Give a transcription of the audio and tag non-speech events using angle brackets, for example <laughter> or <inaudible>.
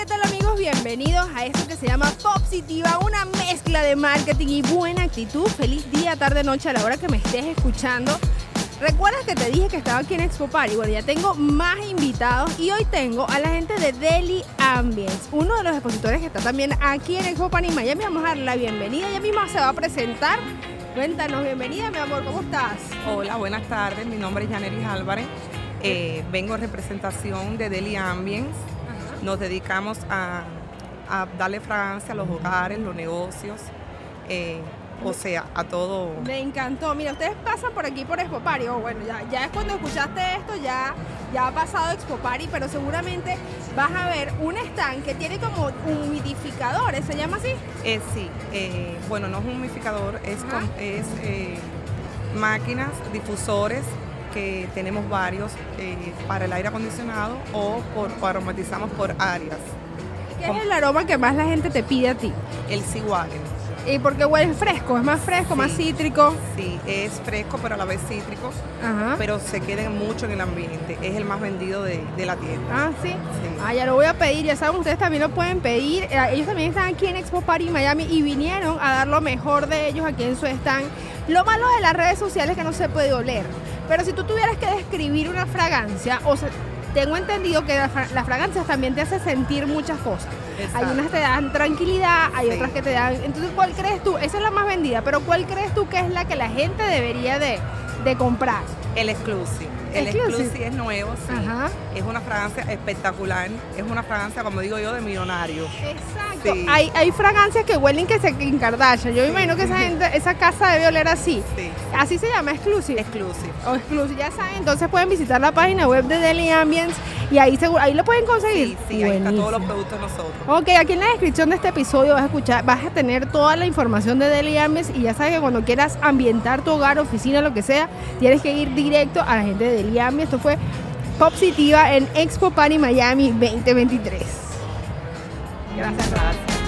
¿qué tal amigos? Bienvenidos a esto que se llama Positiva, una mezcla de marketing y buena actitud. Feliz día, tarde, noche a la hora que me estés escuchando. ¿Recuerdas que te dije que estaba aquí en Expo Party? Bueno, ya tengo más invitados y hoy tengo a la gente de Delhi Ambience, uno de los expositores que está también aquí en Expo Party Miami. Vamos a dar la bienvenida, ella misma se va a presentar. Cuéntanos, bienvenida mi amor, ¿cómo estás? Hola, buenas tardes, mi nombre es Yaneris Álvarez, eh, vengo en representación de Delhi Ambience. Nos dedicamos a, a darle fragancia a los hogares, los negocios. eh, o sea, a todo. Me encantó. Mira, ustedes pasan por aquí por Expo Party. o bueno, ya, ya es cuando escuchaste esto, ya, ya ha pasado Expo Party, pero seguramente vas a ver un stand que tiene como humidificadores, ¿se llama así? Eh, sí, eh, bueno, no es un humidificador, es, con- es eh, máquinas, difusores que tenemos varios eh, para el aire acondicionado o por, o aromatizamos por áreas. ¿Qué es el aroma que más la gente te pide a ti? El Sigualen. Y porque huele fresco, es más fresco, más cítrico. Sí, es fresco pero a la vez cítrico, Ajá. pero se queda mucho en el ambiente. Es el más vendido de, de la tienda. Ah, sí. Sí. Ah, ya lo voy a pedir, ya saben, ustedes también lo pueden pedir. Eh, Ellos también están aquí en Expo Party Miami y vinieron a dar lo mejor de ellos aquí en su stand. Lo malo de las redes sociales es que no se puede oler. Pero si tú tuvieras que describir una fragancia, o sea, tengo entendido que las fragancias también te hacen sentir muchas cosas. Hay unas que te dan tranquilidad, hay Sí. otras que te dan... Entonces, ¿cuál crees tú? Esa es la más vendida, pero ¿cuál crees tú que es la que la gente debería de, de comprar? El Exclusive. El Exclusive. Exclusive es nuevo, sí. Ajá. Es una fragancia espectacular. Es una fragancia, como digo yo, de millonario. Exacto. Sí. Hay, hay fragancias que huelen que se Kim Kardashian. Yo me imagino que esa <laughs> gente, esa casa debe oler así. Sí. Así se llama, exclusive. Exclusive. O exclusive, ya saben. Entonces pueden visitar la página web de Deli Ambience y ahí seguro, ahí lo pueden conseguir. Sí, sí, ahí están todos los productos nosotros. Ok, aquí en la descripción de este episodio vas a escuchar, vas a tener toda la información de Deli Ambience y ya sabes que cuando quieras ambientar tu hogar, oficina, lo que sea, tienes que ir directo a la gente de Deli Ambience. Esto fue Positiva en Expo Party Miami 2023. Gracias. Gracias.